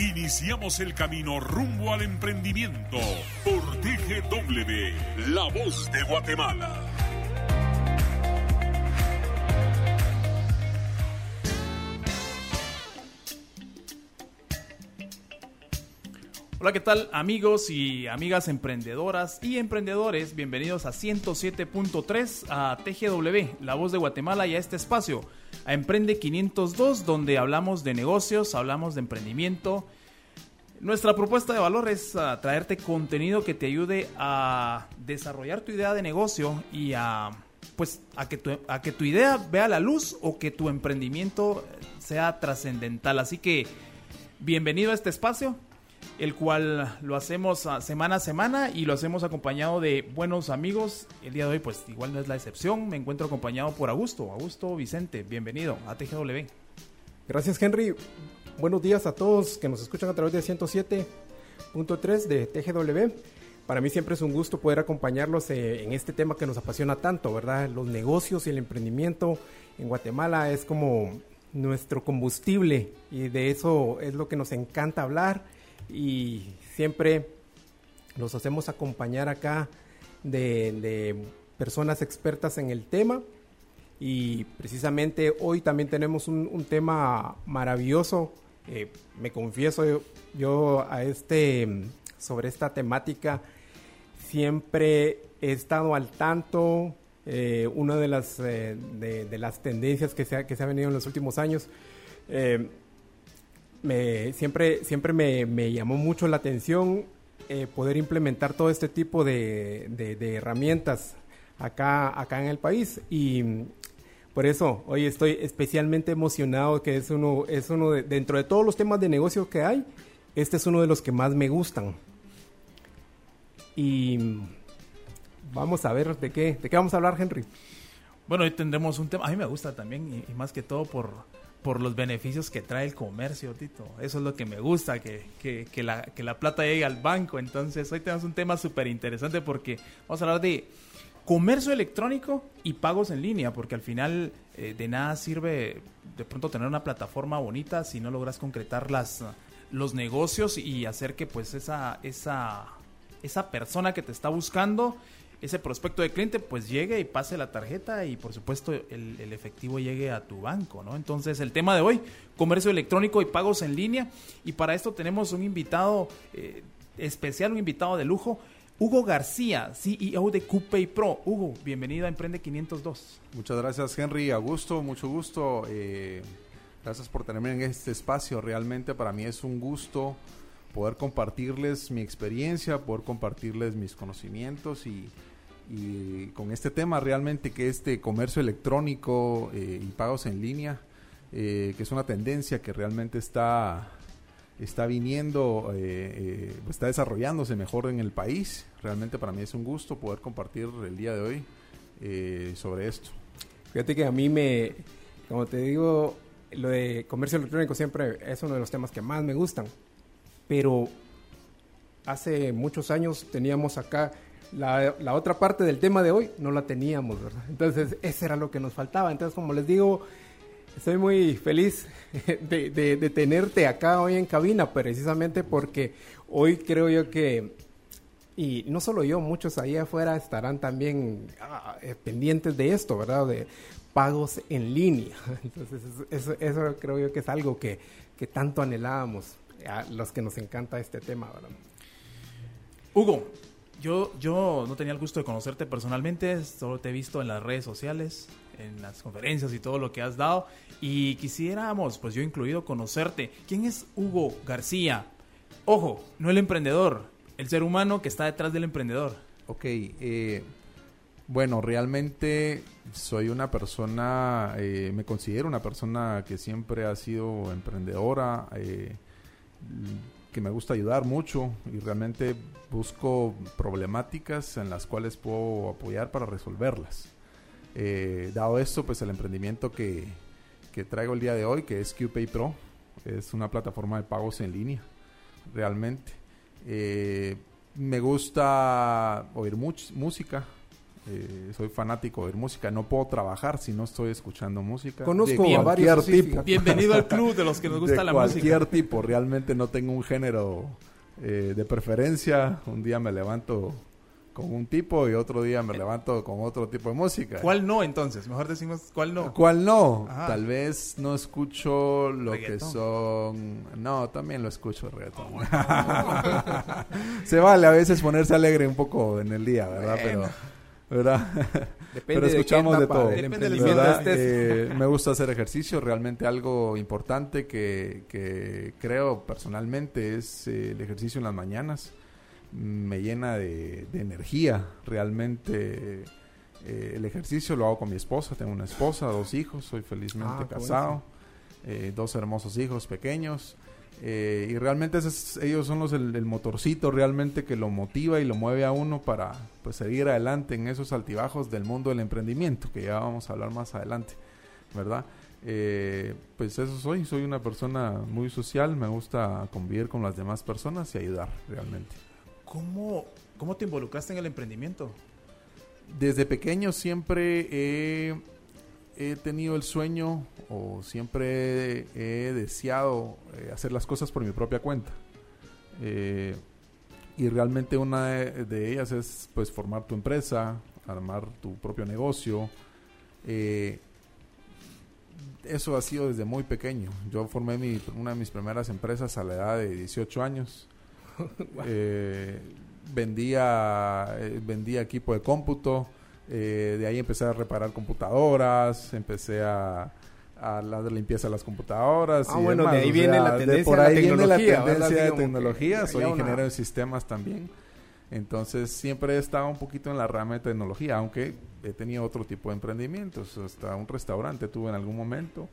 Iniciamos el camino rumbo al emprendimiento por TGW, La Voz de Guatemala. Hola, ¿qué tal amigos y amigas emprendedoras y emprendedores? Bienvenidos a 107.3 a TGW, La Voz de Guatemala y a este espacio a Emprende 502, donde hablamos de negocios, hablamos de emprendimiento. Nuestra propuesta de valor es ah, traerte contenido que te ayude a desarrollar tu idea de negocio y a pues a que a que tu idea vea la luz o que tu emprendimiento sea trascendental. Así que bienvenido a este espacio el cual lo hacemos semana a semana y lo hacemos acompañado de buenos amigos. El día de hoy, pues igual no es la excepción. Me encuentro acompañado por Augusto. Augusto Vicente, bienvenido a TGW. Gracias, Henry. Buenos días a todos que nos escuchan a través de 107.3 de TGW. Para mí siempre es un gusto poder acompañarlos eh, en este tema que nos apasiona tanto, ¿verdad? Los negocios y el emprendimiento en Guatemala es como nuestro combustible y de eso es lo que nos encanta hablar y siempre los hacemos acompañar acá de, personas expertas en el tema y precisamente hoy también tenemos un, tema maravilloso. Eh, me confieso yo, a este sobre esta temática siempre he estado al tanto. Eh, una de las, eh, de, las tendencias que se, ha, que se ha venido en los últimos años me, siempre, siempre me, llamó mucho la atención eh, poder implementar todo este tipo de, herramientas acá, acá en el país. Y por eso hoy estoy especialmente emocionado que es uno, es uno de, dentro de todos los temas de negocio que hay, este es uno de los que más me gustan. Y vamos a ver de qué, de qué vamos a hablar, Henry. Bueno, hoy tendremos un tema, a mí me gusta también, y más que todo por por los beneficios que trae el comercio, Tito. Eso es lo que me gusta, que, que, la, que la plata llegue al banco. Entonces, hoy tenemos un tema súper interesante porque vamos a hablar de comercio electrónico y pagos en línea, porque al final eh, de nada sirve de pronto tener una plataforma bonita si no logras concretar las, los negocios y hacer que pues esa, esa, esa persona que te está buscando ese prospecto de cliente pues llegue y pase la tarjeta y por supuesto el, efectivo llegue a tu banco, ¿no? Entonces el tema de hoy, comercio electrónico y pagos en línea y para esto tenemos un invitado eh, especial, un invitado de lujo, Hugo García, CEO de CuPay Pro. Hugo, bienvenido a Emprende 502. Muchas gracias Henry, Augusto, mucho gusto. Eh, gracias por tenerme en este espacio, realmente para mí es un gusto poder compartirles mi experiencia, poder compartirles mis conocimientos y y con este tema realmente que este comercio electrónico eh, y pagos en línea, eh, que es una tendencia que realmente está, está viniendo, eh, está desarrollándose mejor en el país. Realmente para mí es un gusto poder compartir el día de hoy sobre esto. Fíjate que a mí me, como te digo, lo de comercio electrónico siempre es uno de los temas que más me gustan, pero hace muchos años teníamos acá la, la, otra parte del tema de hoy no la teníamos, ¿verdad? Entonces, eso era lo que nos faltaba. Entonces, como les digo, estoy muy feliz de, de, tenerte acá hoy en cabina, precisamente porque hoy creo yo que, y no solo yo, muchos ahí afuera estarán también ah, eh, pendientes de esto, ¿verdad? De pagos en línea. Entonces, eso, eso creo yo que es algo que, que tanto anhelábamos a los que nos encanta este tema, ¿verdad? Hugo, yo, yo no tenía el gusto de conocerte personalmente, solo te he visto en las redes sociales, en las conferencias y todo lo que has dado. Y quisiéramos, pues yo incluido, conocerte. ¿Quién es Hugo García? Ojo, no el emprendedor, el ser humano que está detrás del emprendedor. Ok, eh, bueno, realmente soy una persona, eh, me considero una persona que siempre ha sido emprendedora. Eh, que me gusta ayudar mucho y realmente busco problemáticas en las cuales puedo apoyar para resolverlas. Eh, dado esto, pues el emprendimiento que, que traigo el día de hoy, que es QPay Pro, es una plataforma de pagos en línea, realmente. Eh, me gusta oír música, eh, soy fanático de música. No puedo trabajar si no estoy escuchando música. Conozco a varios tipo. Bienvenido al club de los que nos gusta la música. Cualquier tipo. Realmente no tengo un género eh, de preferencia. Un día me levanto con un tipo y otro día me levanto con otro tipo de música. ¿Cuál no entonces? Mejor decimos cuál no. ¿Cuál no? Tal vez no escucho lo que son... No, también lo escucho reggaetón. Se vale a veces ponerse alegre un poco en el día, ¿verdad? Pero ¿verdad? Pero escuchamos de, todo. Eh, me gusta hacer ejercicio, realmente algo importante que, creo personalmente es eh, el ejercicio en las mañanas. Me llena de, energía, realmente. Eh, el ejercicio lo hago con mi esposa, tengo una esposa, dos hijos, soy felizmente ah, casado, dos hermosos hijos pequeños. Eh, y realmente ellos son los el, motorcito realmente que lo motiva y lo mueve a uno para pues seguir adelante en esos altibajos del mundo del emprendimiento que ya vamos a hablar más adelante verdad eh, pues eso soy soy una persona muy social me gusta convivir con las demás personas y ayudar realmente. Cómo cómo te involucraste en el emprendimiento desde pequeño siempre he he tenido el sueño o siempre he, deseado eh, hacer las cosas por mi propia cuenta. Eh, y realmente una de, ellas es pues formar tu empresa, armar tu propio negocio. Eh, eso ha sido desde muy pequeño. Yo formé mi, una de mis primeras empresas a la edad de 18 años. vendía, vendía equipo de cómputo eh, de ahí empecé a reparar computadoras, empecé a, a la limpieza de las computadoras. Ah, bueno, de ahí viene la tendencia por ahí viene la tendencia de tecnología. Soy ingeniero de sistemas también. Entonces siempre he estado un poquito en la rama de tecnología, aunque he tenido otro tipo de emprendimientos. Hasta un restaurante tuve en algún momento.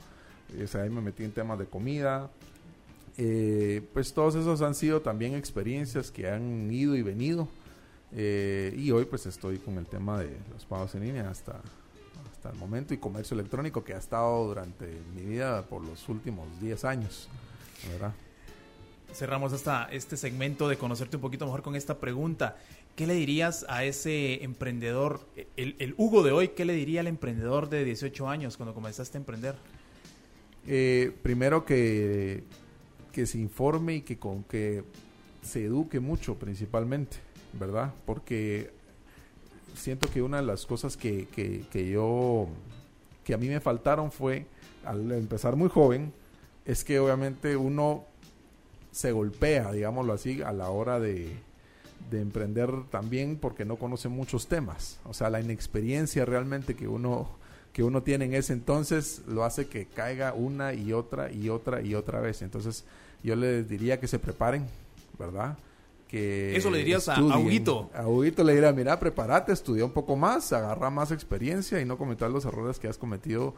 ahí me metí en temas de comida. Eh, pues todos esos han sido también experiencias que han ido y venido. Eh, y hoy pues estoy con el tema de los pagos en línea hasta, hasta el momento y comercio electrónico que ha estado durante mi vida por los últimos 10 años. ¿verdad? Cerramos esta, este segmento de conocerte un poquito mejor con esta pregunta. ¿Qué le dirías a ese emprendedor, el, el Hugo de hoy, qué le diría al emprendedor de 18 años cuando comenzaste a emprender? Eh, primero que, que se informe y que, con, que se eduque mucho principalmente ¿verdad? Porque siento que una de las cosas que, que, yo, que a mí me faltaron fue, al empezar muy joven, es que obviamente uno se golpea, digámoslo así, a la hora de, de emprender también porque no conoce muchos temas. O sea, la inexperiencia realmente que uno que uno tiene en ese entonces lo hace que caiga una y otra y otra y otra vez. Entonces, yo les diría que se preparen, ¿verdad? Eso le dirías a, Huguito. A Huguito le diría, mira, prepárate, estudia un poco más, agarra más experiencia y no cometer los errores que has cometido,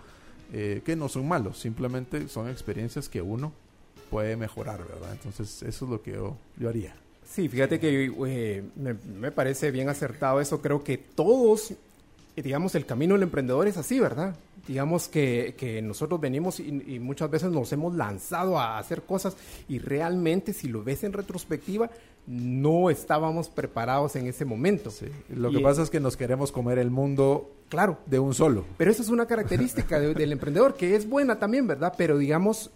eh, que no son malos, simplemente son experiencias que uno puede mejorar, ¿verdad? Entonces, eso es lo que yo, yo haría. Sí, fíjate que eh, me, me, parece bien acertado eso. Creo que todos, digamos, el camino del emprendedor es así, ¿verdad? digamos que, que nosotros venimos y, muchas veces nos hemos lanzado a hacer cosas y realmente si lo ves en retrospectiva no estábamos preparados en ese momento. Lo que pasa es que nos queremos comer el mundo claro de un solo. Pero eso es una característica del emprendedor que es buena también, ¿verdad? Pero digamos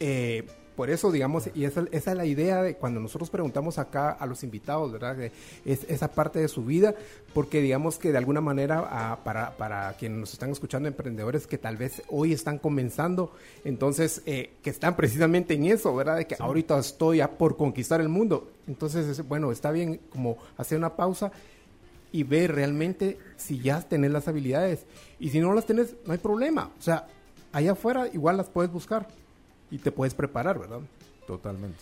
eh, por eso, digamos, y esa, esa, es la idea de cuando nosotros preguntamos acá a los invitados, ¿verdad? Es esa parte de su vida, porque digamos que de alguna manera para, para quienes nos están escuchando, emprendedores que tal vez hoy están comenzando, entonces, eh, que están precisamente en eso, ¿verdad? De que ahorita estoy a por conquistar el mundo. Entonces, bueno, está bien como hacer una pausa y ver realmente si ya tenés las habilidades. Y si no las tenés, no hay problema. O sea, allá afuera igual las puedes buscar y te puedes preparar, ¿verdad? Totalmente.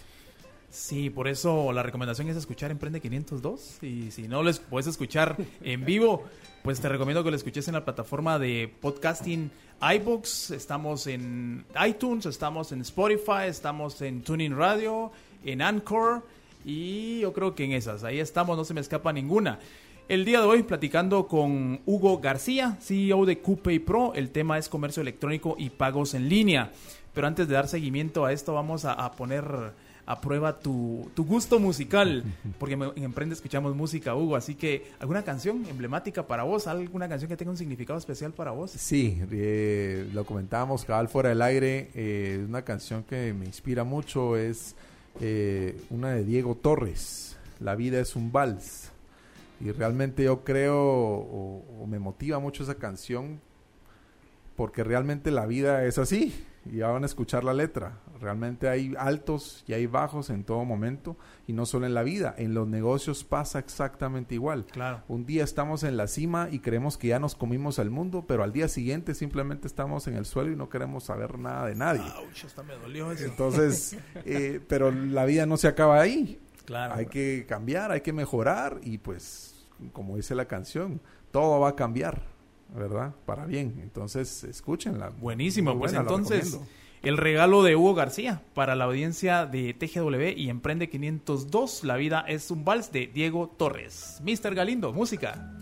Sí, por eso la recomendación es escuchar Emprende 502 y si no les puedes escuchar en vivo, pues te recomiendo que lo escuches en la plataforma de podcasting iBooks, estamos en iTunes, estamos en Spotify, estamos en Tuning Radio en Anchor y yo creo que en esas. Ahí estamos, no se me escapa ninguna. El día de hoy platicando con Hugo García, CEO de Coupe Pro. El tema es comercio electrónico y pagos en línea. Pero antes de dar seguimiento a esto, vamos a, a poner a prueba tu, tu, gusto musical, porque en Emprende escuchamos música, Hugo, así que ¿alguna canción emblemática para vos? ¿Alguna canción que tenga un significado especial para vos? Sí, eh, lo comentábamos cabal fuera del aire, eh, una canción que me inspira mucho es eh, una de Diego Torres, La vida es un vals, y realmente yo creo o, o me motiva mucho esa canción porque realmente la vida es así, y ya van a escuchar la letra. Realmente hay altos y hay bajos en todo momento y no solo en la vida, en los negocios pasa exactamente igual. Claro. Un día estamos en la cima y creemos que ya nos comimos al mundo, pero al día siguiente simplemente estamos en el suelo y no queremos saber nada de nadie. hasta me dolió eso. Entonces, eh, pero la vida no se acaba ahí. Claro. Hay que cambiar, hay que mejorar y pues, como dice la canción, todo va a cambiar. ¿Verdad? Para bien. Entonces, escúchenla. Buenísimo, pues entonces el regalo de Hugo García para la audiencia de TGW y Emprende 502, La vida es un vals de Diego Torres. Mr. Galindo, música.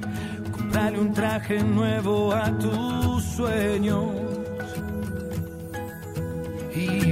Dale un traje nuevo a tus sueños. Y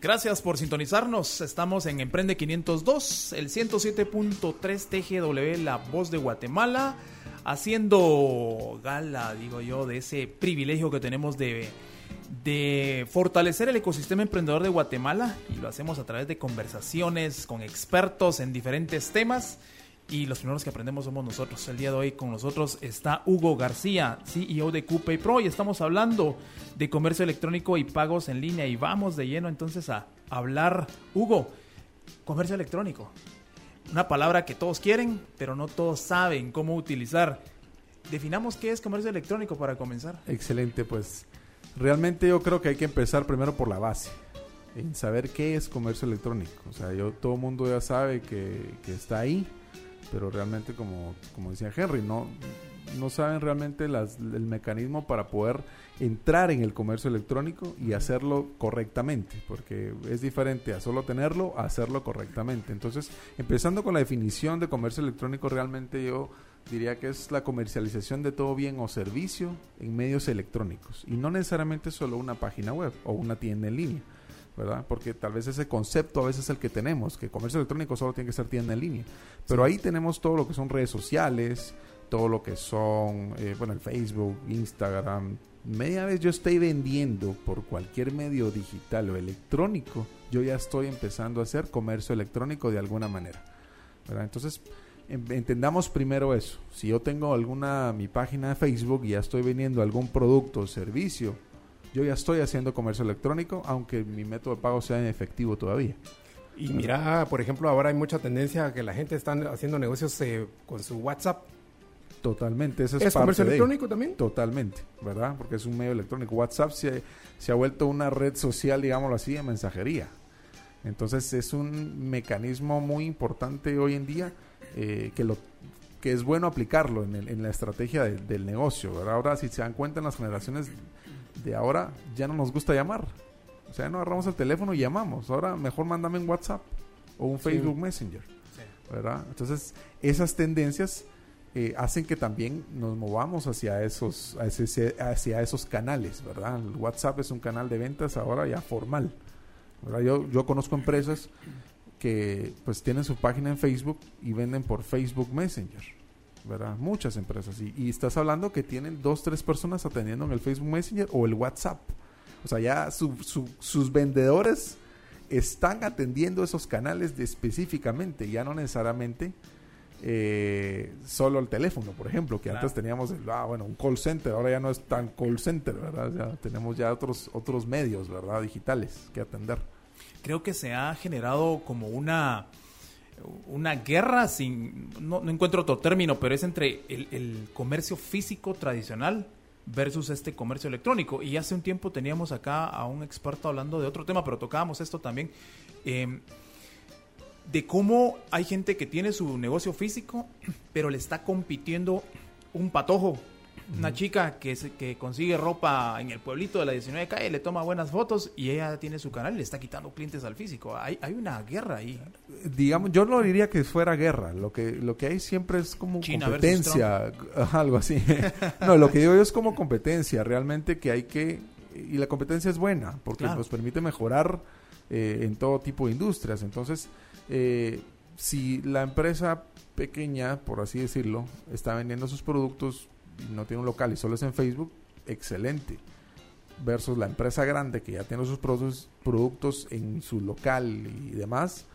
Gracias por sintonizarnos. Estamos en Emprende 502, el 107.3 TGW, la voz de Guatemala, haciendo gala, digo yo, de ese privilegio que tenemos de, de fortalecer el ecosistema emprendedor de Guatemala y lo hacemos a través de conversaciones con expertos en diferentes temas y los primeros que aprendemos somos nosotros. El día de hoy con nosotros está Hugo García, CEO de Coupe Pro, y estamos hablando de comercio electrónico y pagos en línea. Y vamos de lleno entonces a hablar, Hugo, comercio electrónico. Una palabra que todos quieren, pero no todos saben cómo utilizar. Definamos qué es comercio electrónico para comenzar. Excelente, pues realmente yo creo que hay que empezar primero por la base, en saber qué es comercio electrónico. O sea, yo todo el mundo ya sabe que, que está ahí, pero realmente como, como decía Henry, no, no saben realmente las, el mecanismo para poder entrar en el comercio electrónico y hacerlo correctamente, porque es diferente a solo tenerlo a hacerlo correctamente. Entonces, empezando con la definición de comercio electrónico, realmente yo diría que es la comercialización de todo bien o servicio en medios electrónicos y no necesariamente solo una página web o una tienda en línea. Porque tal vez ese concepto a veces es el que tenemos, que comercio electrónico solo tiene que ser tienda en línea. Pero ahí tenemos todo lo que son redes sociales, todo lo que son, eh, bueno, el Facebook, Instagram. Media vez yo estoy vendiendo por cualquier medio digital o electrónico, yo ya estoy empezando a hacer comercio electrónico de alguna manera. ¿verdad? Entonces, entendamos primero eso. Si yo tengo alguna, mi página de Facebook y ya estoy vendiendo algún producto o servicio, yo ya estoy haciendo comercio electrónico, aunque mi método de pago sea en efectivo todavía. Y mira, por ejemplo, ahora hay mucha tendencia a que la gente está haciendo negocios eh, con su WhatsApp. Totalmente, eso es, ¿Es parte comercio de- electrónico también? Totalmente, ¿verdad? Porque es un medio electrónico. WhatsApp se, se ha vuelto una red social, digámoslo así, de mensajería. Entonces es un mecanismo muy importante hoy en día eh, que lo que es bueno aplicarlo en, el- en la estrategia de- del negocio. ¿verdad? Ahora, si se dan cuenta en las generaciones de ahora, ya no nos gusta llamar. O sea, no agarramos el teléfono y llamamos. Ahora mejor mándame un WhatsApp o un Facebook Messenger. ¿verdad? Entonces, esas tendencias eh, hacen que también nos movamos hacia esos, hacia, esos canales, ¿verdad? El WhatsApp es un canal de ventas ahora ya formal. ¿verdad? Yo, yo conozco empresas que pues tienen su página en Facebook y venden por Facebook Messenger. ¿Verdad? Muchas empresas. Y, y estás hablando que tienen dos, tres personas atendiendo en el Facebook Messenger o el WhatsApp. O sea, ya su- su- sus vendedores están atendiendo esos canales de específicamente, ya no necesariamente eh, solo el teléfono, por ejemplo, que Claro. antes teníamos el, ah, bueno, un call center, ahora ya no es tan call center, ¿verdad? Ya tenemos ya otros, otros medios, ¿verdad? Digitales que atender. Creo que se ha generado como una una guerra sin no, encuentro otro término, pero es entre el, comercio físico tradicional versus este comercio electrónico. Y hace un tiempo teníamos acá a un experto hablando de otro tema, pero tocábamos esto también. eh, de cómo hay gente que tiene su negocio físico, pero le está compitiendo un patojo. Una chica que, se- que consigue ropa en el pueblito de la 19 calle, le toma buenas fotos y ella tiene su canal y le está quitando clientes al físico. Hay, hay una guerra ahí. digamos, yo no diría que fuera guerra, lo que, lo que hay siempre es como China competencia, algo así. no, lo que digo yo es como competencia, realmente que hay que, y la competencia es buena, porque Claro. nos permite mejorar eh, en todo tipo de industrias. Entonces, eh, si la empresa pequeña, por así decirlo, está vendiendo sus productos y no tiene un local y solo es en Facebook, excelente versus la empresa grande que ya tiene sus productos, productos en su local y demás,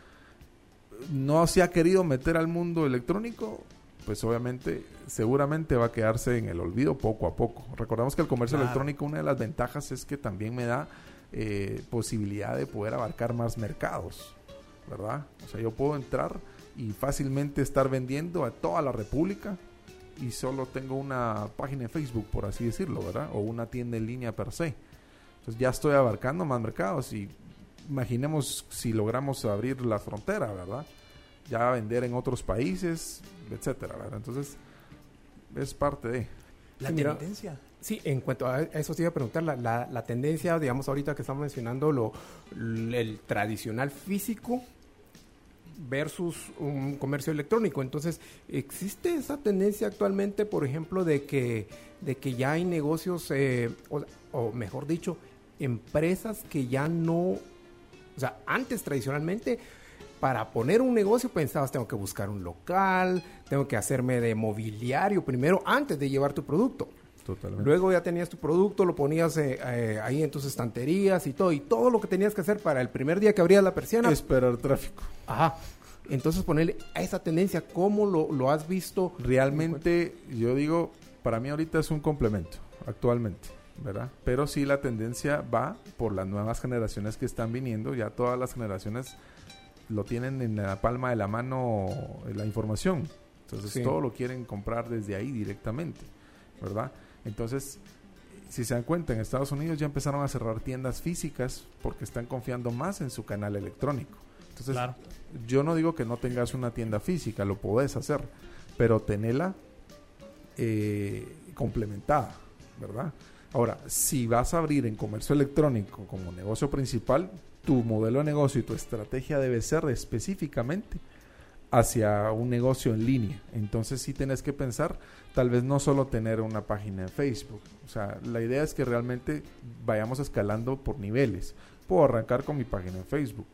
no se ha querido meter al mundo electrónico, pues obviamente, seguramente va a quedarse en el olvido poco a poco. Recordamos que el comercio Claro. electrónico, una de las ventajas es que también me da eh, posibilidad de poder abarcar más mercados, ¿verdad? O sea, yo puedo entrar y fácilmente estar vendiendo a toda la República y solo tengo una página en Facebook, por así decirlo, ¿verdad? O una tienda en línea per se. Entonces ya estoy abarcando más mercados y imaginemos si logramos abrir la frontera, ¿verdad? Ya vender en otros países, etcétera, ¿verdad? Entonces es parte de... La Sí, mira. tendencia. Sí, en cuanto a eso te iba a preguntar, la, la, la tendencia, digamos, ahorita que estamos mencionando lo, el tradicional físico versus un comercio electrónico. Entonces, ¿existe esa tendencia actualmente, por ejemplo, de que, de que ya hay negocios, eh, o, mejor dicho, empresas que ya no O sea, antes tradicionalmente para poner un negocio pensabas tengo que buscar un local, tengo que hacerme de mobiliario primero antes de llevar tu producto. Totalmente. Luego ya tenías tu producto, lo ponías eh, eh, ahí en tus estanterías y todo, y todo lo que tenías que hacer para el primer día que abrías la persiana. Esperar tráfico. Ajá. Entonces ponerle a esa tendencia, ¿cómo lo, lo has visto? Realmente, yo digo, para mí ahorita es un complemento, actualmente, ¿verdad? Pero sí la tendencia va por las nuevas generaciones que están viniendo, ya todas las generaciones lo tienen en la palma de la mano eh, la información. Entonces Sí. todo lo quieren comprar desde ahí directamente, ¿verdad? Entonces, si se dan cuenta, en Estados Unidos ya empezaron a cerrar tiendas físicas porque están confiando más en su canal electrónico. Entonces, Claro. yo no digo que no tengas una tienda física, lo podés hacer, pero tenela eh, complementada, ¿verdad? Ahora, si vas a abrir en comercio electrónico como negocio principal, tu modelo de negocio y tu estrategia debe ser específicamente hacia un negocio en línea. Entonces sí tienes que pensar, tal vez no solo tener una página en Facebook. O sea, la idea es que realmente vayamos escalando por niveles. Puedo arrancar con mi página en Facebook,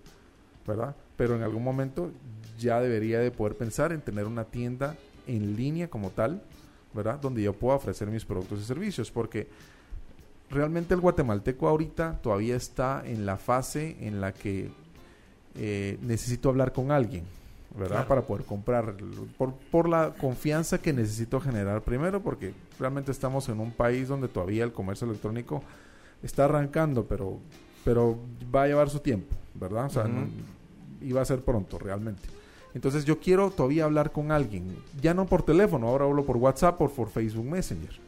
¿verdad? Pero en algún momento ya debería de poder pensar en tener una tienda en línea como tal, ¿verdad? Donde yo pueda ofrecer mis productos y servicios, porque realmente el guatemalteco ahorita todavía está en la fase en la que eh, necesito hablar con alguien, ¿verdad? Claro. Para poder comprar, por, por la confianza que necesito generar primero, porque realmente estamos en un país donde todavía el comercio electrónico está arrancando, pero, pero va a llevar su tiempo, ¿verdad? O sea, Ujú. no- y va a ser pronto realmente. Entonces yo quiero todavía hablar con alguien, ya no por teléfono, ahora hablo por WhatsApp o por Facebook Messenger,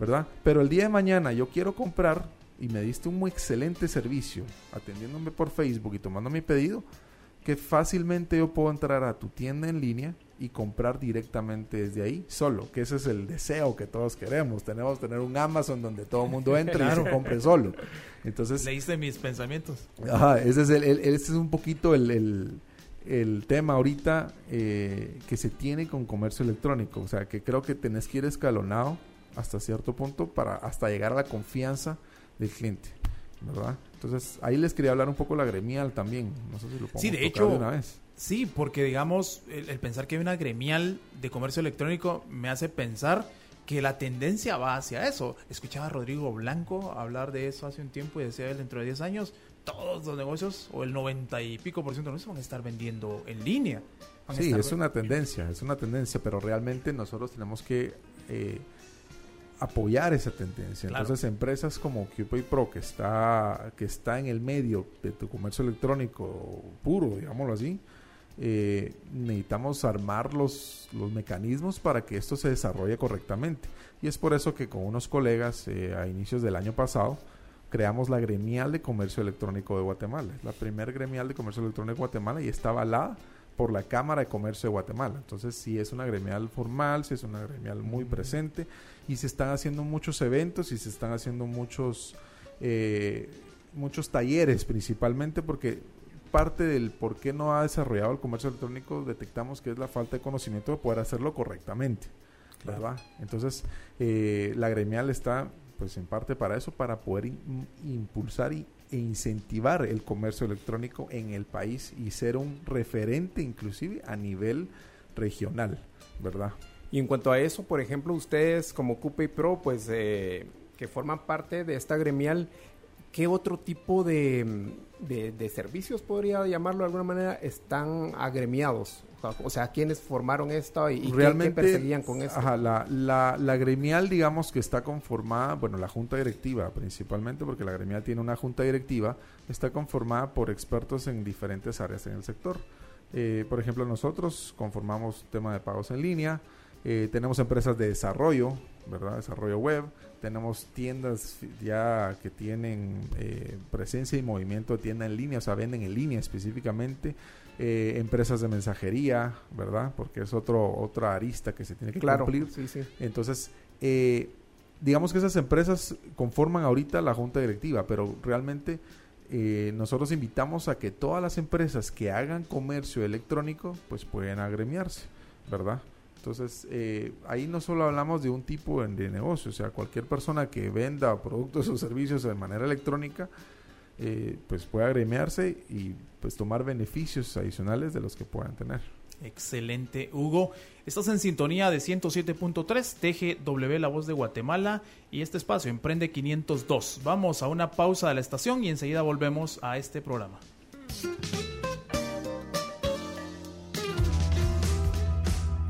¿verdad? Pero el día de mañana yo quiero comprar y me diste un muy excelente servicio atendiéndome por Facebook y tomando mi pedido, que fácilmente yo puedo entrar a tu tienda en línea y comprar directamente desde ahí solo, que ese es el deseo que todos queremos. Tenemos que tener un Amazon donde todo el mundo entre y se compre solo. Entonces, Leíste mis pensamientos. Ajá, ese es, el, el- ese es un poquito el, el- el tema ahorita eh, que se tiene con comercio electrónico. O sea, que creo que tenés que ir escalonado hasta cierto punto para hasta llegar a la confianza del cliente, ¿verdad? Entonces, ahí les quería hablar un poco la gremial también. No sé si lo podemos Sí, de hecho, una vez. Sí, porque digamos, el, el pensar que hay una gremial de comercio electrónico me hace pensar que la tendencia va hacia eso. Escuchaba a Rodrigo Blanco hablar de eso hace un tiempo y decía él dentro de 10 años, todos los negocios o el 90 y pico por ciento de los negocios van a estar vendiendo en línea. Sí, es una tendencia, es una tendencia, pero realmente nosotros tenemos que eh, apoyar esa tendencia. Claro. Entonces, empresas como QPay Pro, que está, que está en el medio de tu comercio electrónico puro, digámoslo así, eh, necesitamos armar los, los mecanismos para que esto se desarrolle correctamente. Y es por eso que con unos colegas eh, a inicios del año pasado creamos la gremial de comercio electrónico de Guatemala. Es la primer gremial de comercio electrónico de Guatemala y está avalada por la Cámara de Comercio de Guatemala. Entonces, sí es una gremial formal, sí es una gremial muy presente y se están haciendo muchos eventos y se están haciendo muchos eh, muchos talleres principalmente porque parte del por qué no ha desarrollado el comercio electrónico detectamos que es la falta de conocimiento de poder hacerlo correctamente, ¿verdad? Entonces, eh, la gremial está pues en parte para eso, para poder in- impulsar y, e incentivar el comercio electrónico en el país y ser un referente inclusive a nivel regional, ¿verdad? Y en cuanto a eso, por ejemplo, ustedes como Coupe Pro, pues eh, que forman parte de esta gremial, ¿qué otro tipo de, de, de servicios, podría llamarlo de alguna manera, están agremiados? O sea, ¿quiénes formaron esto y, y qué- qué, realmente perseguían con esto? Ajá, la, la, la gremial, digamos que está conformada, bueno, la junta directiva principalmente, porque la gremial tiene una junta directiva, está conformada por expertos en diferentes áreas en el sector. Eh, por ejemplo, nosotros conformamos tema de pagos en línea, eh, tenemos empresas de desarrollo, ¿verdad? Desarrollo web, tenemos tiendas ya que tienen eh, presencia y movimiento de tienda en línea, o sea, venden en línea específicamente, eh, empresas de mensajería, ¿verdad? Porque es otro otra arista que se tiene que claro, cumplir. sí, sí. Entonces, eh, digamos que esas empresas conforman ahorita la junta directiva, pero realmente eh, nosotros invitamos a que todas las empresas que hagan comercio electrónico, pues pueden agremiarse, ¿verdad? Entonces, eh, ahí no solo hablamos de un tipo de, negocio, o sea, cualquier persona que venda productos o servicios de manera electrónica, eh, pues pueda agremiarse y pues tomar beneficios adicionales de los que puedan tener. Excelente, Hugo. Estás en sintonía de 107.3 TGW La Voz de Guatemala y este espacio Emprende 502. Vamos a una pausa de la estación y enseguida volvemos a este programa.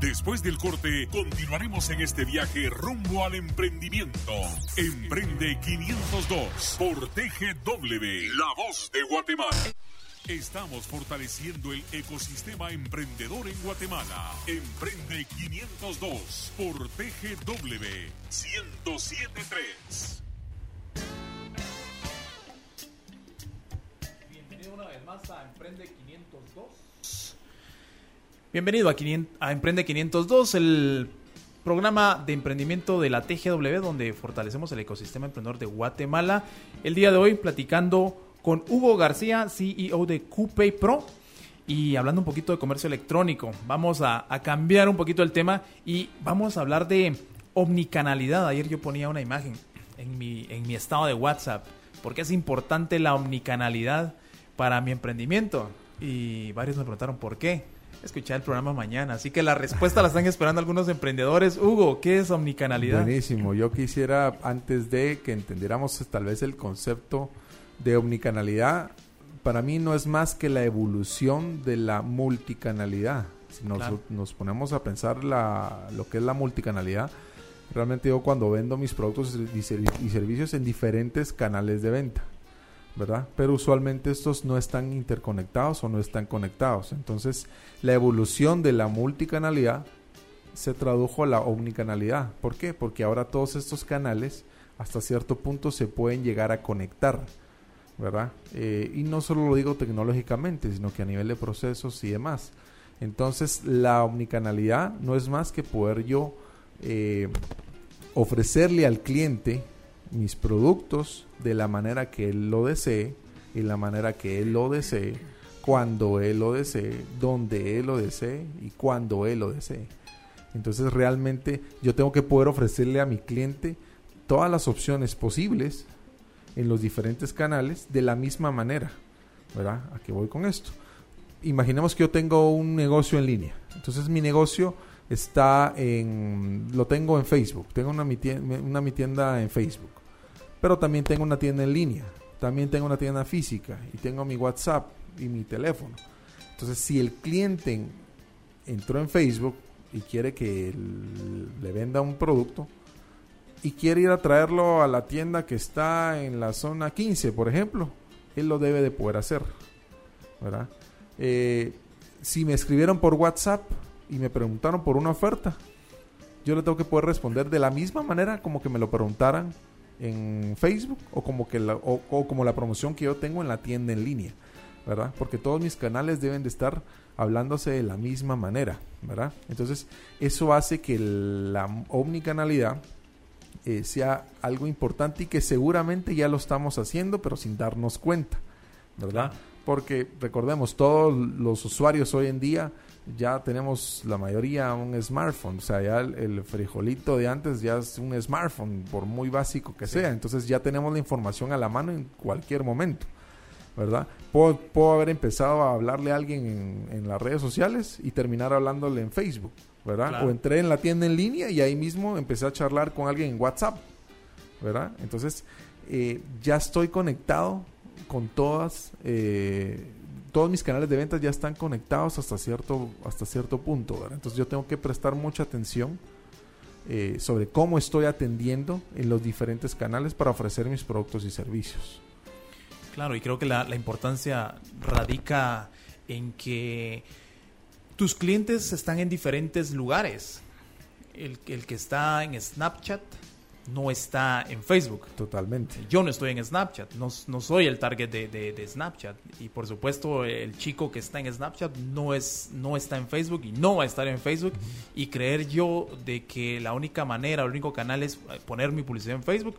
Después del corte, continuaremos en este viaje rumbo al emprendimiento. Emprende 502 por TGW, La Voz de Guatemala. Estamos fortaleciendo el ecosistema emprendedor en Guatemala. Emprende 502 por TGW 1073. Bienvenido una vez más a Emprende 502. Bienvenido a, 500 a Emprende 502, el programa de emprendimiento de la TGW donde fortalecemos el ecosistema emprendedor de Guatemala. El día de hoy platicando con Hugo García, CEO de QPay Pro. Y hablando un poquito de comercio electrónico, vamos a, cambiar un poquito el tema y vamos a hablar de omnicanalidad. Ayer yo ponía una imagen en mi estado de WhatsApp, porque es importante la omnicanalidad para mi emprendimiento. Y varios me preguntaron por qué. Escuché el programa mañana, así que la respuesta la están esperando algunos emprendedores. Hugo, ¿qué es omnicanalidad? Buenísimo, yo quisiera antes de que entendiéramos tal vez el concepto de omnicanalidad, para mí no es más que la evolución de la multicanalidad. Si nos, Claro. nos ponemos a pensar la, lo que es la multicanalidad, realmente yo cuando vendo mis productos y servicios en diferentes canales de venta, Pero usualmente estos no están interconectados o no están conectados. Entonces, la evolución de la multicanalidad se tradujo a la omnicanalidad. ¿Por qué? Porque ahora todos estos canales hasta cierto punto se pueden llegar a conectar, ¿verdad? Eh, y no solo lo digo tecnológicamente, sino que a nivel de procesos y demás. Entonces, la omnicanalidad no es más que poder yo eh, ofrecerle al cliente mis productos de la manera que él lo desee y la manera que él lo desee, cuando él lo desee, donde él lo desee y cuando él lo desee. Entonces realmente yo tengo que poder ofrecerle a mi cliente todas las opciones posibles en los diferentes canales de la misma manera. ¿Verdad? ¿A qué voy con esto? Imaginemos que yo tengo un negocio en línea. Entonces mi negocio está en... Lo tengo en Facebook. Tengo una una mi tienda en Facebook. Pero también tengo una tienda en línea. También tengo una tienda física. Y tengo mi WhatsApp y mi teléfono. Entonces si el cliente entró en Facebook y quiere que le venda un producto y quiere ir a traerlo a la tienda que está en la zona 15, por ejemplo, él lo debe de poder hacer, ¿verdad? Eh, si me escribieron por WhatsApp y me preguntaron por una oferta, yo le tengo que poder responder de la misma manera como que me lo preguntaran en Facebook o como que la, o- como la promoción que yo tengo en la tienda en línea, ¿verdad? Porque todos mis canales deben de estar hablándose de la misma manera, ¿verdad? Entonces, eso hace que la omnicanalidad eh, sea algo importante y que seguramente ya lo estamos haciendo, pero sin darnos cuenta, ¿verdad? Claro. Porque recordemos, todos los usuarios hoy en día ya tenemos la mayoría un smartphone, o sea, ya el, el frijolito de antes ya es un smartphone, por muy básico que sea, entonces ya tenemos la información a la mano en cualquier momento. ¿verdad? Puedo, puedo haber empezado a hablarle a alguien en, en las redes sociales y terminar hablándole en Facebook, ¿verdad? Claro. O entré en la tienda en línea y ahí mismo empecé a charlar con alguien en WhatsApp, ¿verdad? Entonces, eh, ya estoy conectado con todas, eh, todos mis canales de ventas ya están conectados hasta cierto, hasta cierto punto. Entonces yo tengo que prestar mucha atención eh, sobre cómo estoy atendiendo en los diferentes canales para ofrecer mis productos y servicios. Claro, y creo que la, la importancia radica en que tus clientes están en diferentes lugares. El, el que está en Snapchat no está en Facebook. Totalmente. Yo no estoy en Snapchat, no, no soy el target de, de- de Snapchat. Y por supuesto, el chico que está en Snapchat no, es, no está en Facebook y no va a estar en Facebook. Y creer yo de que la única manera, el único canal es eh, poner mi publicidad en Facebook,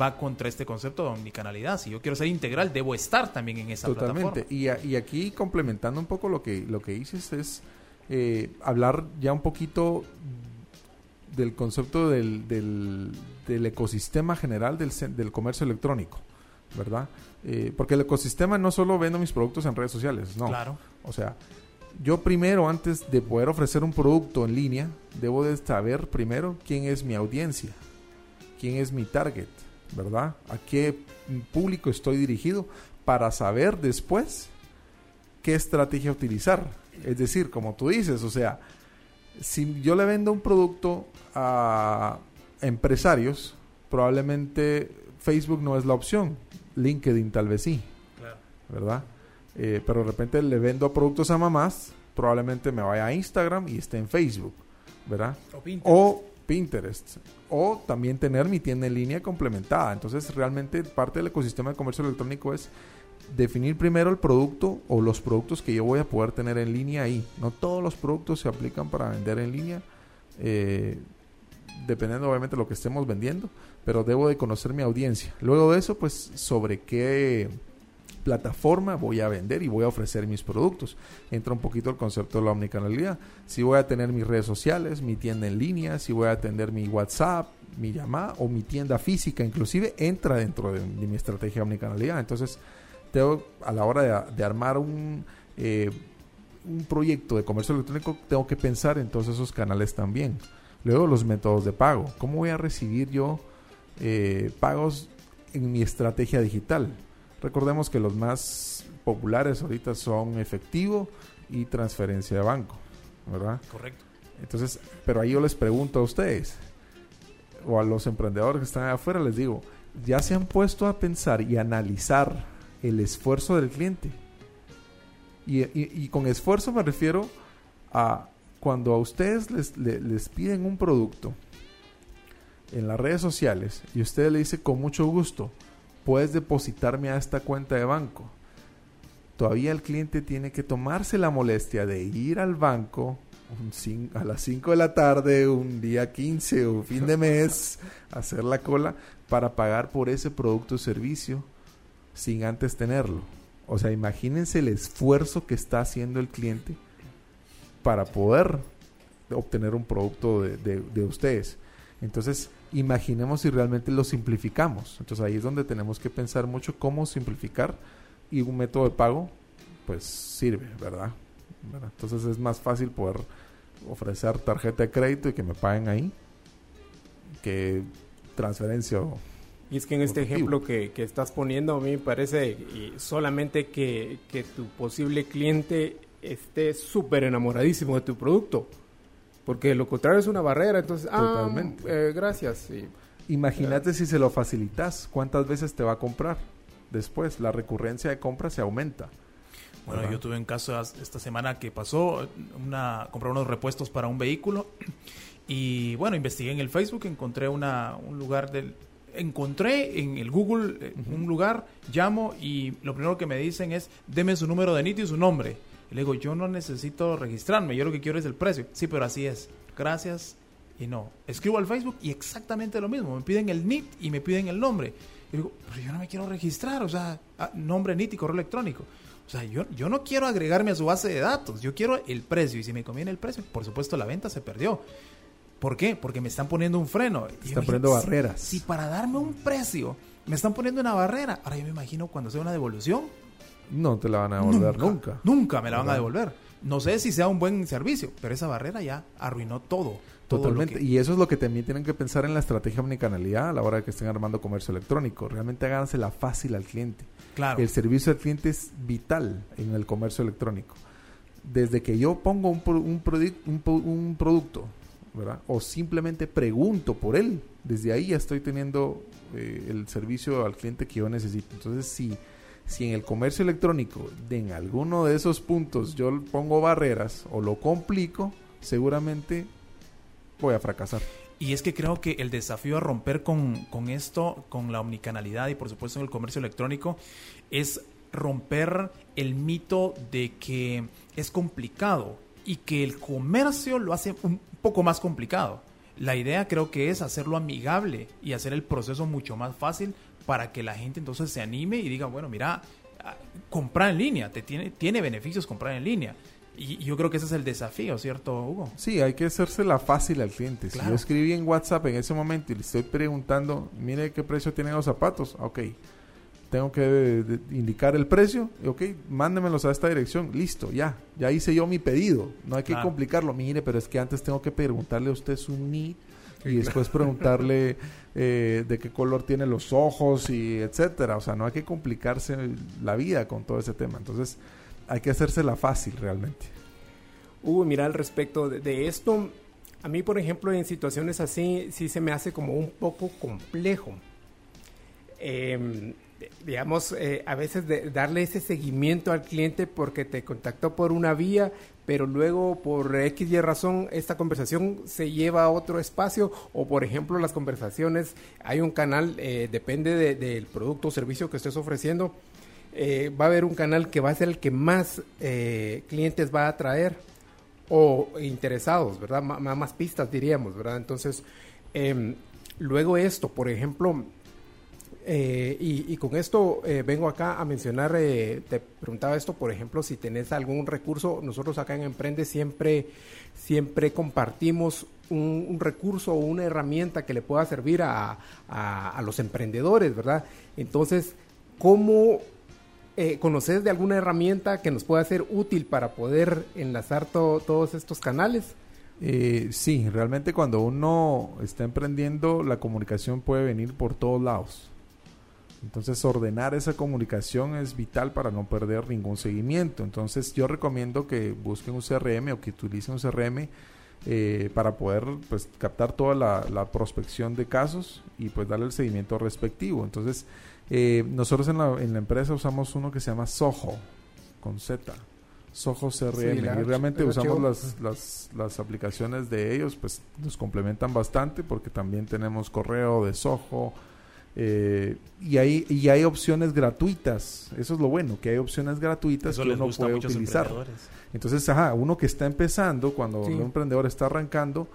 va contra este concepto de omnicanalidad. Si yo quiero ser integral, debo estar también en esa Totalmente. plataforma. Y, a- y aquí complementando un poco lo que, lo que dices es eh, hablar ya un poquito del concepto del, del, del ecosistema general del, del comercio electrónico. ¿verdad? Eh, porque el ecosistema no solo vendo mis productos en redes sociales, no. Claro. O sea, yo primero, antes de poder ofrecer un producto en línea, debo de saber primero quién es mi audiencia, quién es mi target, ¿verdad? A qué público estoy dirigido para saber después qué estrategia utilizar. Es decir, como tú dices, o sea, si yo le vendo un producto a empresarios, probablemente Facebook no es la opción, LinkedIn tal vez sí, Claro. ¿verdad? Eh, pero de repente le vendo productos a mamás, probablemente me vaya a Instagram y esté en Facebook, ¿verdad? O Pinterest. O Pinterest. O también tener mi tienda en línea complementada. Entonces, realmente parte del ecosistema de comercio electrónico es definir primero el producto o los productos que yo voy a poder tener en línea ahí. No todos los productos se aplican para vender en línea, eh, dependiendo obviamente de lo que estemos vendiendo, pero debo de conocer mi audiencia. Luego de eso, pues sobre qué plataforma voy a vender y voy a ofrecer mis productos. Entra un poquito el concepto de la omnicanalidad. Si voy a tener mis redes sociales, mi tienda en línea, si voy a tener mi WhatsApp, mi llamada o mi tienda física, inclusive entra dentro de, mi estrategia omnicanalidad. Entonces, tengo, a la hora de, de armar un, eh, un proyecto de comercio electrónico, tengo que pensar en todos esos canales también. Luego los métodos de pago. ¿Cómo voy a recibir yo eh, pagos en mi estrategia digital? Recordemos que los más populares ahorita son efectivo y transferencia de banco, ¿verdad? Correcto. Entonces, pero ahí yo les pregunto a ustedes o a los emprendedores que están afuera, les digo, ¿ya se han puesto a pensar y analizar el esfuerzo del cliente? Y, con esfuerzo me refiero a cuando a ustedes les, le- les piden un producto en las redes sociales y usted le dice con mucho gusto, puedes depositarme a esta cuenta de banco. Todavía el cliente tiene que tomarse la molestia de ir al banco a las 5 de la tarde, un día 15 o fin de mes, hacer la cola para pagar por ese producto o servicio sin antes tenerlo. O sea, imagínense el esfuerzo que está haciendo el cliente para poder obtener un producto de, de- de ustedes. Entonces, imaginemos si realmente lo simplificamos. Entonces ahí es donde tenemos que pensar mucho cómo simplificar y un método de pago, pues sirve, ¿verdad? ¿Verdad? Entonces es más fácil poder ofrecer tarjeta de crédito y que me paguen ahí que transferencia o Y es que en este Objetivo. ejemplo que, que estás poniendo, a mí me parece y solamente que, que tu posible cliente esté súper enamoradísimo de tu producto. Porque lo contrario es una barrera, entonces, ah, Totalmente. eh, gracias. y- Imagínate si se lo facilitas, ¿cuántas veces te va a comprar? Después, la recurrencia de compra se aumenta. Bueno, ¿verdad? yo tuve un caso as- esta semana que pasó, una, compré unos repuestos para un vehículo y bueno, investigué en el Facebook, encontré una, un lugar del... Encontré en el Google eh, un lugar, llamo y lo primero que me dicen es, deme su número de NIT y su nombre. Y le digo, yo no necesito registrarme, yo lo que quiero es el precio. Sí, pero así es. Gracias y no. Escribo al Facebook y exactamente lo mismo. Me piden el NIT y me piden el nombre. Y digo, pero yo no me quiero registrar, o sea, ah, nombre NIT y correo electrónico. O sea, yo, yo no quiero agregarme a su base de datos, yo quiero el precio. Y si me conviene el precio, por supuesto la venta se perdió. ¿Por qué? Porque me están poniendo un freno. Y están poniendo si- barreras. Si para darme un precio me están poniendo una barrera, ahora yo me imagino cuando sea una devolución, No te la van a devolver nunca. Nunca me la van a devolver. No sé si sea un buen servicio, pero esa barrera ya arruinó todo. Totalmente. que- Y eso es lo que también tienen que pensar en la estrategia omnicanalidad a la hora de que estén armando comercio electrónico. Realmente hágansela fácil al cliente. claro. El servicio al cliente es vital en el comercio electrónico. Desde que yo pongo un, pro- un, produ- un producto, O simplemente pregunto por él, desde ahí ya estoy teniendo eh, el servicio al cliente que yo necesito. Entonces, si, si en el comercio electrónico, de en alguno de esos puntos, yo pongo barreras o lo complico, seguramente voy a fracasar. Y es que creo que el desafío a romper con, con esto, con la omnicanalidad y por supuesto en el comercio electrónico, es romper el mito de que es complicado y que el comercio lo hace un poco más complicado. La idea creo que es hacerlo amigable y hacer el proceso mucho más fácil para que la gente entonces se anime y diga, bueno, mira, ah, comprar en línea, te tiene, tiene beneficios comprar en línea. Y, y yo creo que ese es el desafío, ¿cierto, Hugo? Sí, hay que hacérsela fácil al cliente. Si yo escribí en WhatsApp en ese momento y le estoy preguntando, mire qué precio tienen los zapatos, ok. Tengo que de- indicar el precio, y, ok, mándemelos a esta dirección, listo, ya, ya hice yo mi pedido, no hay que Claro. complicarlo, mire, pero es que antes tengo que preguntarle a usted su need y después preguntarle eh, de qué color tiene los ojos y etcétera, o sea, no hay que complicarse la vida con todo ese tema, entonces hay que hacérsela fácil realmente. Hugo, mira, al respecto de, de esto, a mí, por ejemplo, en situaciones así, sí se me hace como un poco complejo. Eh, digamos, eh, a veces darle ese seguimiento al cliente porque te contactó por una vía, pero luego por X y razón esta conversación se lleva a otro espacio o por ejemplo las conversaciones, hay un canal, eh, depende de- del producto o servicio que estés ofreciendo, eh, va a haber un canal que va a ser el que más clientes va a atraer o interesados, ¿verdad? Ma- más pistas diríamos, ¿verdad? Entonces, em, luego esto, por ejemplo, eh, y, y con esto eh, vengo acá a mencionar, eh, te preguntaba esto, por ejemplo, si tenés algún recurso, nosotros acá en Emprende siempre, siempre compartimos un, recurso o una herramienta que le pueda servir a, a- a los emprendedores, ¿verdad? Entonces, ¿cómo eh, conoces de alguna herramienta que nos pueda ser útil para poder enlazar to- todos estos canales? Eh, sí, realmente cuando uno está emprendiendo, la comunicación puede venir por todos lados. Entonces, ordenar esa comunicación es vital para no perder ningún seguimiento. Entonces, yo recomiendo que busquen un CRM o que utilicen un CRM eh, para poder pues, captar toda la, la prospección de casos y pues darle el seguimiento respectivo. Entonces, eh, nosotros en la, en la empresa usamos uno que se llama Soho, con Z. Soho CRM. Sí, la- y realmente usamos las, las, las aplicaciones de ellos, pues nos complementan bastante porque también tenemos correo de Soho. Eh, y, hay, y hay opciones gratuitas. Eso es lo bueno, que hay opciones gratuitas Eso que uno puede utilizar. Entonces, ajá, uno que está empezando, cuando Sí. un emprendedor está arrancando,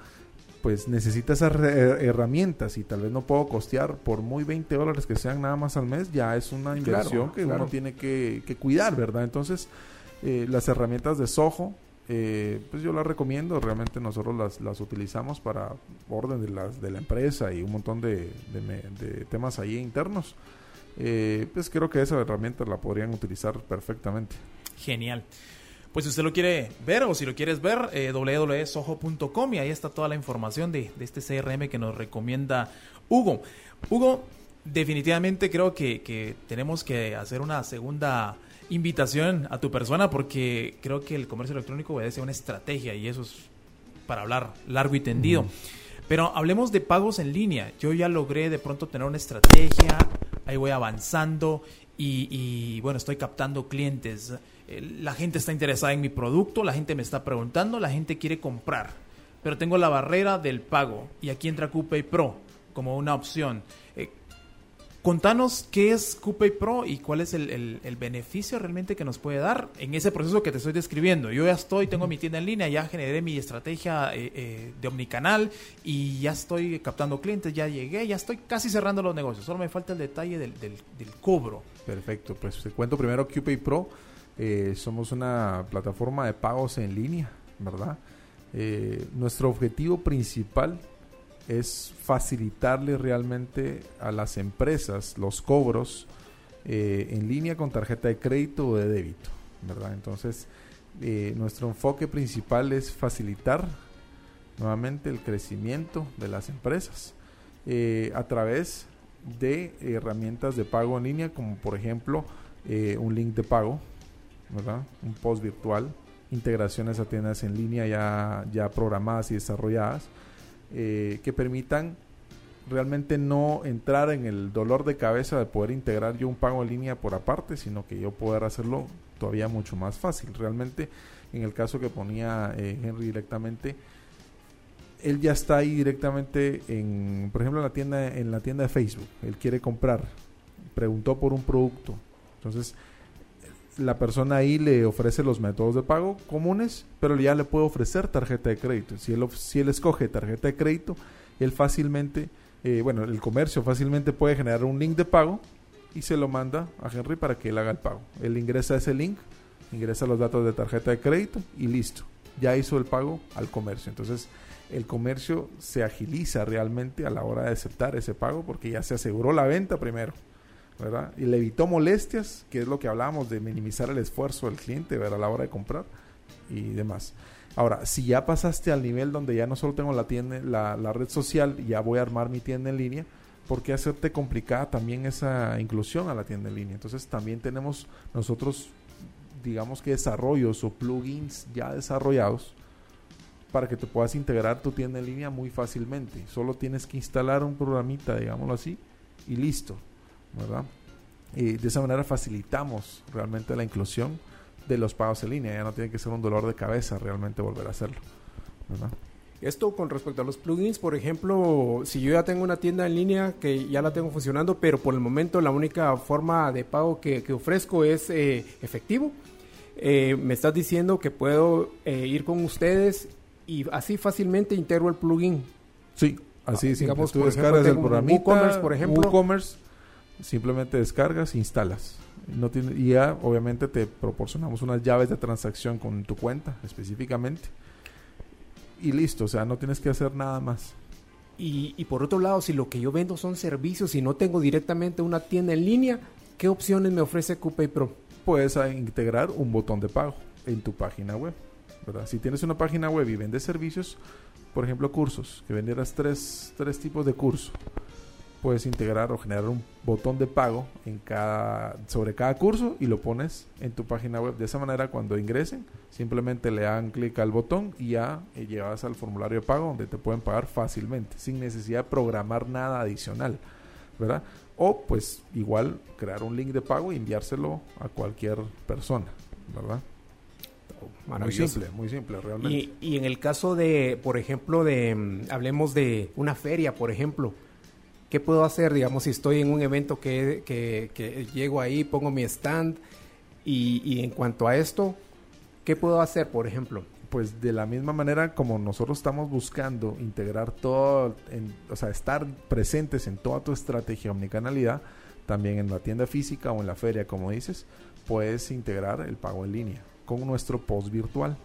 pues necesita esas re- herramientas y tal vez no puedo costear por muy 20 dólares que sean nada más al mes, ya es una inversión que claro. uno tiene que, que cuidar, ¿verdad? Entonces, eh, las herramientas de Soho, eh, pues yo las recomiendo, realmente nosotros las, las utilizamos para orden de, las, de la empresa y un montón de, temas ahí internos. Eh, pues creo que esa herramienta la podrían utilizar perfectamente. Genial. Pues si usted lo quiere ver o si lo quieres ver, eh, www.soho.com y ahí está toda la información de, de este CRM que nos recomienda Hugo. Hugo, definitivamente creo que, que tenemos que hacer una segunda invitación a tu persona porque creo que el comercio electrónico obedece a una estrategia y eso es para hablar largo y tendido. Pero hablemos de pagos en línea. Yo ya logré de pronto tener una estrategia, ahí voy avanzando y, y, bueno, estoy captando clientes. Eh, La gente está interesada en mi producto, la gente me está preguntando, la gente quiere comprar. Pero tengo la barrera del pago y aquí entra QPay Pro como una opción. Contanos qué es QPay Pro y cuál es el, el- el beneficio realmente que nos puede dar en ese proceso que te estoy describiendo. Yo ya estoy, tengo mi tienda en línea, ya generé mi estrategia eh, eh, de omnicanal y ya estoy captando clientes, ya llegué, ya estoy casi cerrando los negocios. Solo me falta el detalle del, del- del cobro. Perfecto, pues te cuento primero QPay Pro. Eh, somos una plataforma de pagos en línea, ¿verdad? Nuestro objetivo principal es facilitarle realmente a las empresas los cobros eh, en línea con tarjeta de crédito o de débito, ¿verdad? Entonces, eh, nuestro enfoque principal es facilitar nuevamente el crecimiento de las empresas eh, a través de herramientas de pago en línea, como por ejemplo un link de pago, ¿verdad? un post virtual, integraciones a tiendas en línea ya, ya programadas y desarrolladas, eh, que permitan realmente no entrar en el dolor de cabeza de poder integrar yo un pago en línea por aparte, sino que yo poder hacerlo todavía mucho más fácil. Realmente, en el caso que ponía eh, Henry directamente, él ya está ahí directamente en, por ejemplo, en la tienda, en la tienda de Facebook. Él quiere comprar, preguntó por un producto. Entonces, la persona ahí le ofrece los métodos de pago comunes, pero ya le puede ofrecer tarjeta de crédito. Si él, si él escoge tarjeta de crédito, él fácilmente, eh, bueno, el comercio fácilmente puede generar un link de pago y se lo manda a Henry para que él haga el pago. Él ingresa ese link, ingresa los datos de tarjeta de crédito y listo. Ya hizo el pago al comercio. Entonces, el comercio se agiliza realmente a la hora de aceptar ese pago porque ya se aseguró la venta primero. Y le evitó molestias, que es lo que hablábamos de minimizar el esfuerzo del cliente, ¿verdad? A la hora de comprar y demás. Ahora, si ya pasaste al nivel donde ya no solo tengo la tienda, la, la red social, ya voy a armar mi tienda en línea, ¿por qué hacerte complicada también esa inclusión a la tienda en línea? Entonces también tenemos nosotros, digamos que desarrollos o plugins ya desarrollados para que te puedas integrar tu tienda en línea muy fácilmente. Solo tienes que instalar un programita, digámoslo así, y listo, ¿verdad? Y de esa manera facilitamos realmente la inclusión de los pagos en línea. Ya no tiene que ser un dolor de cabeza realmente volver a hacerlo, ¿verdad? Esto con respecto a los plugins, por ejemplo, si yo ya tengo una tienda en línea que ya la tengo funcionando, pero por el momento la única forma de pago que, que ofrezco es eh, efectivo, eh, me estás diciendo que puedo eh, ir con ustedes y así fácilmente integro el plugin. Sí, así Ah, digamos, Tú por ejemplo, descargas el tengo un programita, WooCommerce, por ejemplo. WooCommerce, simplemente descargas, instalas. No tiene, y ya obviamente te proporcionamos unas llaves de transacción con tu cuenta específicamente. Y listo, o sea, no tienes que hacer nada más. Y, y por otro lado, si lo que yo vendo son servicios y no tengo directamente una tienda en línea, ¿qué opciones me ofrece CuPay Pro? Puedes integrar un botón de pago en tu página web. ¿verdad? Si tienes una página web y vendes servicios, por ejemplo cursos, que vendieras tres, tres tipos de curso, puedes integrar o generar un botón de pago en cada, sobre cada curso y lo pones en tu página web. De esa manera, cuando ingresen, simplemente le dan clic al botón y ya eh, llevas al formulario de pago donde te pueden pagar fácilmente, sin necesidad de programar nada adicional, ¿verdad? O pues igual crear un link de pago y enviárselo a cualquier persona, ¿verdad? Muy simple, muy simple, realmente. Y, y en el caso de, por ejemplo, de, mm, hablemos de una feria, por ejemplo, ¿qué puedo hacer? Digamos, si estoy en un evento que, que- llego ahí, pongo mi stand, y, y en cuanto a esto, ¿qué puedo hacer, por ejemplo? pues de la misma manera como nosotros estamos buscando integrar todo, o sea, estar presentes en toda tu estrategia omnicanalidad, también en la tienda física o en la feria, como dices, puedes integrar el pago en línea con nuestro post virtual.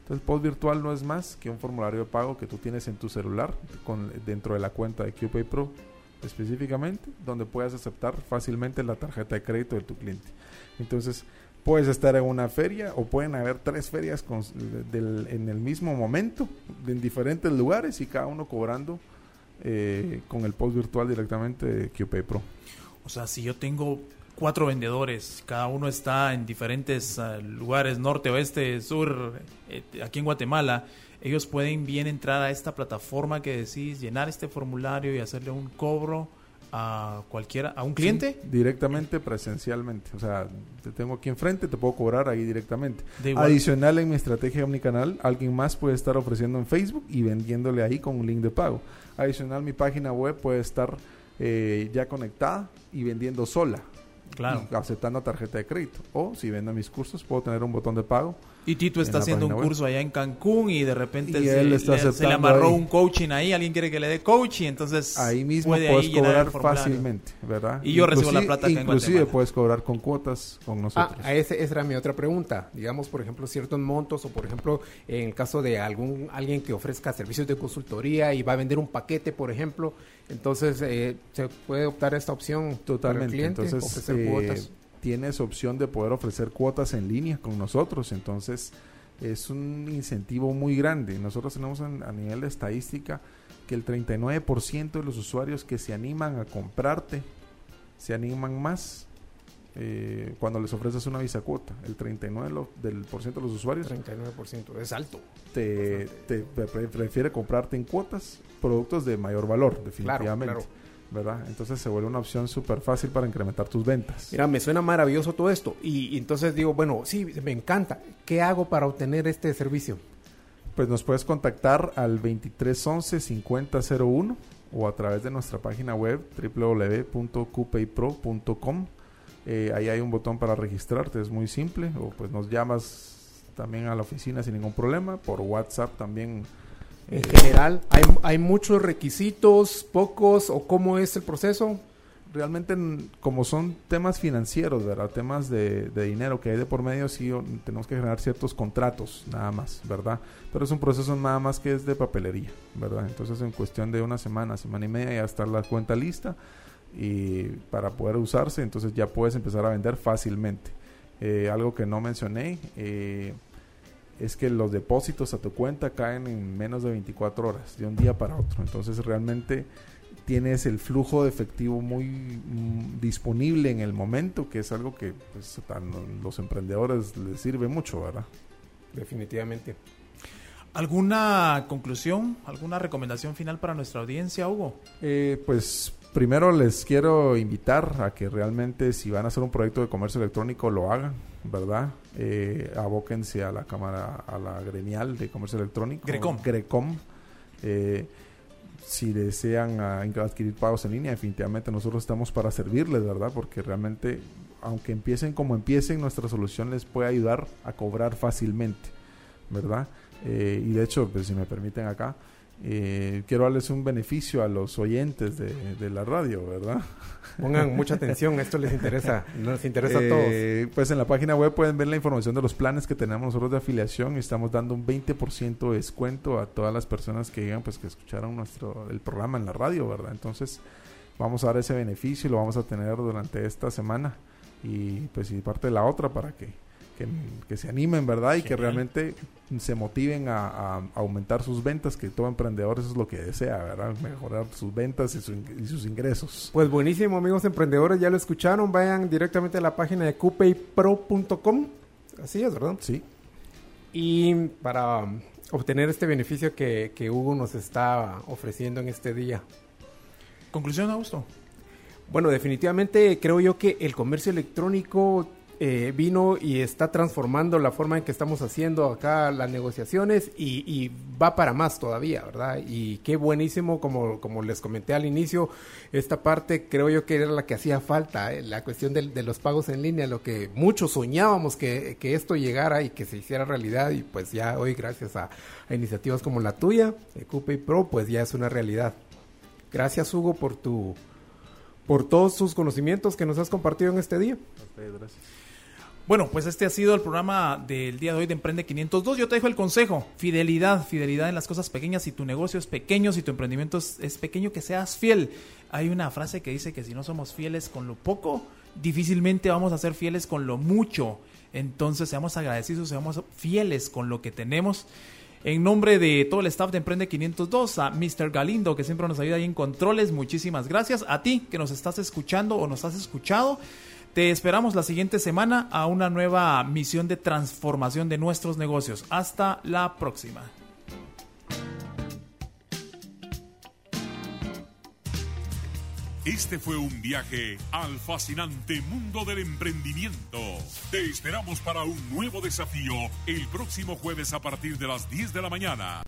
Entonces, post virtual no es más que un formulario de pago que tú tienes en tu celular con, dentro de la cuenta de QPay Pro específicamente, donde puedas aceptar fácilmente la tarjeta de crédito de tu cliente. Entonces, puedes estar en una feria o pueden haber tres ferias con- del- en el mismo momento, en diferentes lugares y cada uno cobrando eh, con el post virtual directamente de QPay Pro. O sea, si yo tengo cuatro vendedores, cada uno está en diferentes ah, lugares, norte, oeste, sur, eh, aquí en Guatemala, ellos pueden bien entrar a esta plataforma que decís, llenar este formulario y hacerle un cobro a cualquiera, a un cliente. Sí, directamente presencialmente. O sea, te tengo aquí enfrente, te puedo cobrar ahí directamente. Adicional en mi estrategia omnicanal, alguien más puede estar ofreciendo en Facebook y vendiéndole ahí con un link de pago. Adicional, mi página web puede estar eh, ya conectada y vendiendo sola. Claro. y aceptando tarjeta de crédito. O si vendo mis cursos, puedo tener un botón de pago. Y Tito está haciendo un web. curso allá en Cancún y de repente Y se, él está le, se le aceptando amarró ahí. un coaching ahí, alguien quiere que le dé coaching, entonces Ahí mismo puede puedes ahí cobrar fácilmente, ¿verdad? Y yo recibo la Inclusive- plata acá en Inclusive puedes cobrar con cuotas con Ah, nosotros. a ese, esa era mi otra pregunta. Digamos, por ejemplo, ciertos montos o, por ejemplo, en el caso de algún alguien que ofrezca servicios de consultoría y va a vender un paquete, por ejemplo, entonces eh, se puede optar a esta opción para el Totalmente. cliente, Entonces, ofrecer eh, cuotas. Tienes opción de poder ofrecer cuotas en línea con nosotros. Entonces, es un incentivo muy grande. Nosotros tenemos en- a nivel de estadística que el 39% de los usuarios que se animan a comprarte se animan más eh, cuando les ofreces una visa cuota. El 39% lo- del por ciento de los usuarios 39% es alto. te, te pre- prefiere comprarte en cuotas productos de mayor valor, Claro, definitivamente. claro. ¿Verdad? Entonces se vuelve una opción súper fácil para incrementar tus ventas. Mira, me suena maravilloso todo esto. Y, y entonces digo, bueno, sí, me encanta. ¿Qué hago para obtener este servicio? Pues nos puedes contactar al 2311-5001 o a través de nuestra página web www.cupaypro.com. Eh, ahí hay un botón para registrarte, es muy simple. O pues nos llamas también a la oficina sin ningún problema. Por WhatsApp también. En eh, general, ¿hay, ¿hay muchos requisitos, pocos o cómo es el proceso? realmente como son temas financieros, ¿verdad? Temas de, de dinero que hay de por medio, sí tenemos que generar ciertos contratos, nada más, ¿verdad? Pero es un proceso nada más que es de papelería, ¿verdad? Entonces en cuestión de una semana, semana y media ya está la cuenta lista y para poder usarse, entonces ya puedes empezar a vender fácilmente. Eh, algo que no mencioné eh, es que los depósitos a tu cuenta caen en menos de 24 horas, de un día para otro. Entonces realmente tienes el flujo de efectivo muy mm, disponible en el momento, que es algo que pues, a los emprendedores les sirve mucho, ¿verdad? Definitivamente. ¿Alguna conclusión, alguna recomendación final para nuestra audiencia, Hugo? Eh, pues primero les quiero invitar a que realmente si van a hacer un proyecto de comercio electrónico lo hagan, ¿verdad? Eh, abóquense a la cámara, a la gremial de comercio electrónico. Grecom. Grecom. Eh, si desean adquirir pagos en línea, definitivamente nosotros estamos para servirles, ¿verdad? Porque realmente, aunque empiecen como empiecen, nuestra solución les puede ayudar a cobrar fácilmente, ¿verdad? Eh, y de hecho, pues si me permiten acá, eh, quiero darles un beneficio a los oyentes de, la radio, ¿verdad? Pongan mucha atención, esto les interesa, nos interesa a eh, todos. Pues en la página web pueden ver la información de los planes que tenemos nosotros de afiliación y estamos dando un 20% de descuento a todas las personas que digan pues que escucharon nuestro el programa en la radio, ¿verdad? Entonces vamos a dar ese beneficio y lo vamos a tener durante esta semana y pues y parte de la otra para que que, se animen, ¿verdad? Y que realmente se motiven a, aumentar sus ventas, que todo emprendedor eso es lo que desea, ¿verdad? Mejorar sus ventas y, sus ingresos. Pues buenísimo, amigos emprendedores, ya lo escucharon, vayan directamente a la página de cupaypro.com, así es, ¿verdad? Sí. Y para obtener este beneficio que, que Hugo nos está ofreciendo en este día. Conclusión, Augusto. Bueno, definitivamente creo yo que el comercio electrónico eh, vino y está transformando la forma en que estamos haciendo acá las negociaciones y, va para más todavía, ¿verdad? Y qué buenísimo, como, como les comenté al inicio, esta parte creo yo que era la que hacía falta, eh, la cuestión de, los pagos en línea, lo que muchos soñábamos que, esto llegara y que se hiciera realidad y pues ya hoy gracias a, iniciativas como la tuya, y Pro, pues ya es una realidad. Gracias Hugo por tu por todos tus conocimientos que nos has compartido en este día. Gracias. Bueno, pues este ha sido el programa del día de hoy de Emprende 502. Yo te dejo el consejo, fidelidad, fidelidad en las cosas pequeñas. Si tu negocio es pequeño, si tu emprendimiento es, pequeño, que seas fiel. Hay una frase que dice que si no somos fieles con lo poco, difícilmente vamos a ser fieles con lo mucho. Entonces seamos agradecidos, seamos fieles con lo que tenemos. En nombre de todo el staff de Emprende 502, a Mr. Galindo, que siempre nos ayuda ahí en controles, muchísimas gracias. A ti que nos estás escuchando o nos has escuchado. Te esperamos la siguiente semana a una nueva misión de transformación de nuestros negocios. Hasta la próxima. Este fue un viaje al fascinante mundo del emprendimiento. Te esperamos para un nuevo desafío el próximo jueves a partir de las 10 de la mañana.